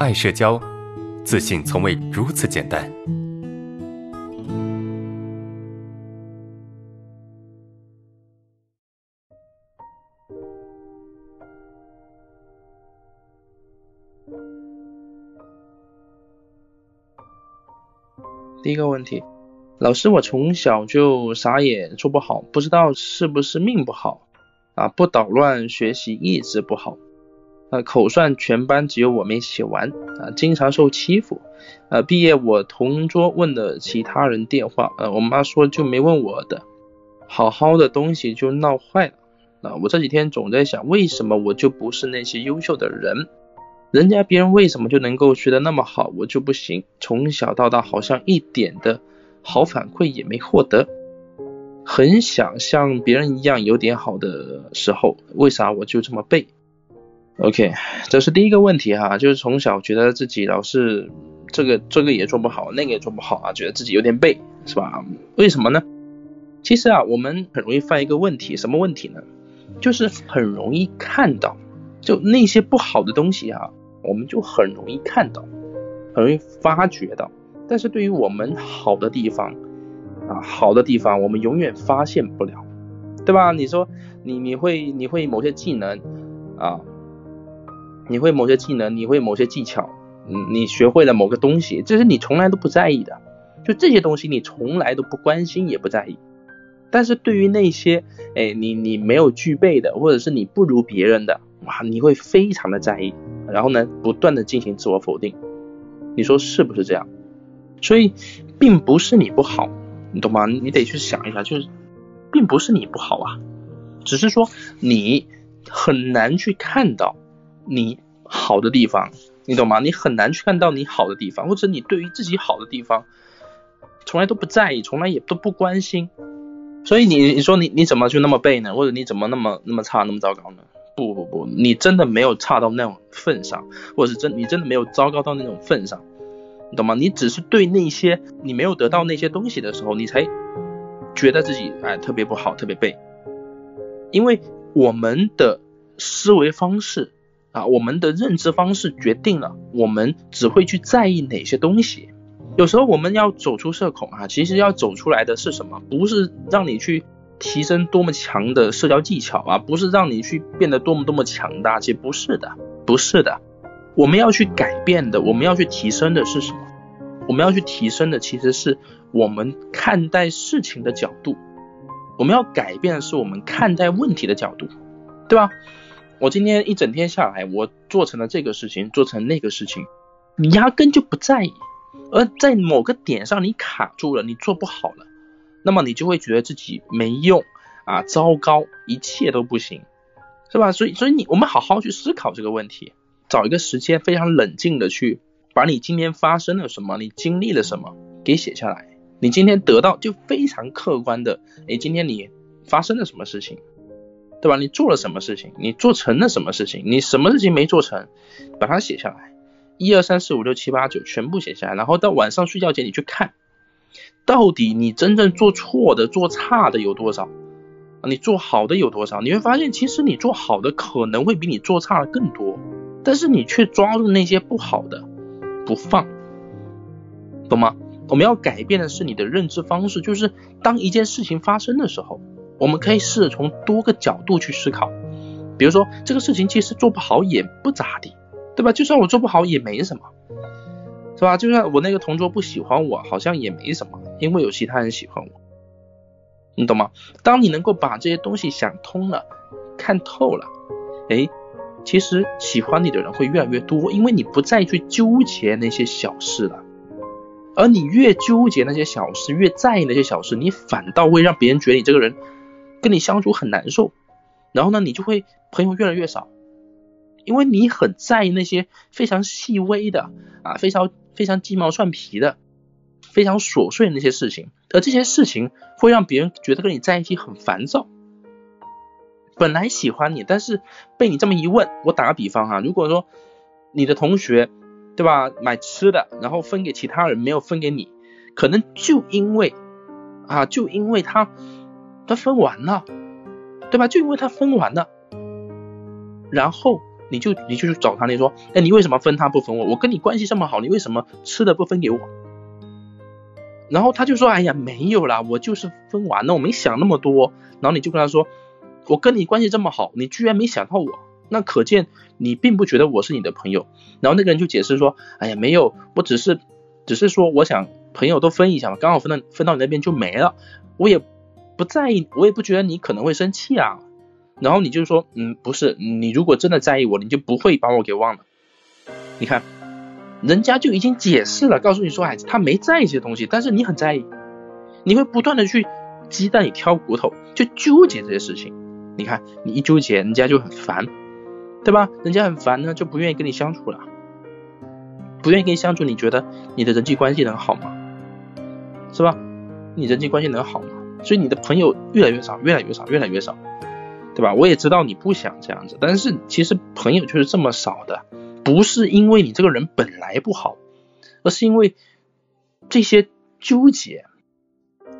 爱社交，自信从未如此简单。第一个问题，老师，我从小就啥也做不好，不知道是不是命不好啊？不捣乱，学习一直不好。呃，口算全班只有我没写完啊，经常受欺负。呃，毕业我同桌问了其他人电话，呃，我妈说就没问我的，好好的东西就闹坏了。啊，我这几天总在想，为什么我就不是那些优秀的人？人家别人为什么就能够学得那么好，我就不行？从小到大好像一点的好反馈也没获得，很想像别人一样有点好的时候，为啥我就这么背？OK，这是第一个问题哈，就是从小觉得自己老是这个这个也做不好，那个也做不好啊，觉得自己有点背，是吧？为什么呢？其实啊，我们很容易犯一个问题，什么问题呢？就是很容易看到，就那些不好的东西啊，我们就很容易看到，很容易发觉到。但是对于我们好的地方啊，好的地方我们永远发现不了，对吧？你说你你会你会某些技能啊？你会某些技能，你会某些技巧，嗯，你学会了某个东西，这是你从来都不在意的，就这些东西你从来都不关心也不在意。但是对于那些，哎，你你没有具备的，或者是你不如别人的，哇，你会非常的在意，然后呢，不断的进行自我否定。你说是不是这样？所以并不是你不好，你懂吗？你得去想一下，就是并不是你不好啊，只是说你很难去看到。你好的地方，你懂吗？你很难去看到你好的地方，或者你对于自己好的地方，从来都不在意，从来也都不关心。所以你你说你你怎么就那么背呢？或者你怎么那么那么差那么糟糕呢？不不不，你真的没有差到那种份上，或者是真你真的没有糟糕到那种份上，你懂吗？你只是对那些你没有得到那些东西的时候，你才觉得自己哎特别不好，特别背。因为我们的思维方式。啊，我们的认知方式决定了我们只会去在意哪些东西。有时候我们要走出社恐啊，其实要走出来的是什么？不是让你去提升多么强的社交技巧啊，不是让你去变得多么多么强大，其实不是的，不是的。我们要去改变的，我们要去提升的是什么？我们要去提升的其实是我们看待事情的角度。我们要改变的是我们看待问题的角度，对吧？我今天一整天下来，我做成了这个事情，做成那个事情，你压根就不在意，而在某个点上你卡住了，你做不好了，那么你就会觉得自己没用啊，糟糕，一切都不行，是吧？所以，所以你我们好好去思考这个问题，找一个时间非常冷静的去把你今天发生了什么，你经历了什么给写下来，你今天得到就非常客观的，哎，今天你发生了什么事情？对吧？你做了什么事情？你做成了什么事情？你什么事情没做成？把它写下来，一二三四五六七八九，全部写下来。然后到晚上睡觉前，你去看，到底你真正做错的、做差的有多少？你做好的有多少？你会发现，其实你做好的可能会比你做差的更多，但是你却抓住那些不好的不放，懂吗？我们要改变的是你的认知方式，就是当一件事情发生的时候。我们可以试着从多个角度去思考，比如说这个事情其实做不好也不咋地，对吧？就算我做不好也没什么，是吧？就算我那个同桌不喜欢我，好像也没什么，因为有其他人喜欢我，你懂吗？当你能够把这些东西想通了、看透了，哎，其实喜欢你的人会越来越多，因为你不再去纠结那些小事了。而你越纠结那些小事，越在意那些小事，你反倒会让别人觉得你这个人。跟你相处很难受，然后呢，你就会朋友越来越少，因为你很在意那些非常细微的啊，非常非常鸡毛蒜皮的，非常琐碎的那些事情，而这些事情会让别人觉得跟你在一起很烦躁。本来喜欢你，但是被你这么一问，我打个比方哈，如果说你的同学对吧，买吃的，然后分给其他人，没有分给你，可能就因为啊，就因为他。他分完了，对吧？就因为他分完了，然后你就你就去找他，你说，哎，你为什么分他不分我？我跟你关系这么好，你为什么吃的不分给我？然后他就说，哎呀，没有啦，我就是分完了，我没想那么多。然后你就跟他说，我跟你关系这么好，你居然没想到我，那可见你并不觉得我是你的朋友。然后那个人就解释说，哎呀，没有，我只是只是说我想朋友都分一下嘛，刚好分到分到你那边就没了，我也不在意，我也不觉得你可能会生气啊。然后你就说，嗯，不是，你如果真的在意我，你就不会把我给忘了。你看，人家就已经解释了，告诉你说，哎，他没在意这些东西，但是你很在意，你会不断的去鸡蛋里挑骨头，就纠结这些事情。你看，你一纠结，人家就很烦，对吧？人家很烦呢，就不愿意跟你相处了，不愿意跟你相处，你觉得你的人际关系能好吗？是吧？你人际关系能好吗？所以你的朋友越来越少，越来越少，越来越少。对吧？我也知道你不想这样子，但是其实朋友就是这么少的，不是因为你这个人本来不好，而是因为这些纠结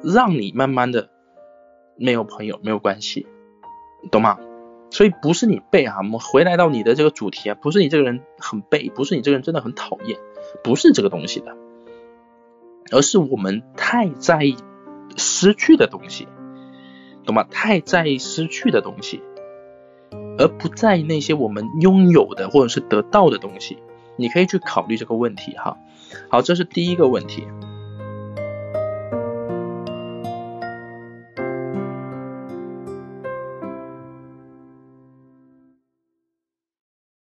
让你慢慢的没有朋友，没有关系，懂吗？所以不是你背啊，我们回来到你的这个主题啊，不是你这个人很背，不是你这个人真的很讨厌，不是这个东西的，而是我们太在意失去的东西。懂吗？太在意失去的东西，而不在意那些我们拥有的或者是得到的东西。你可以去考虑这个问题哈。好，这是第一个问题。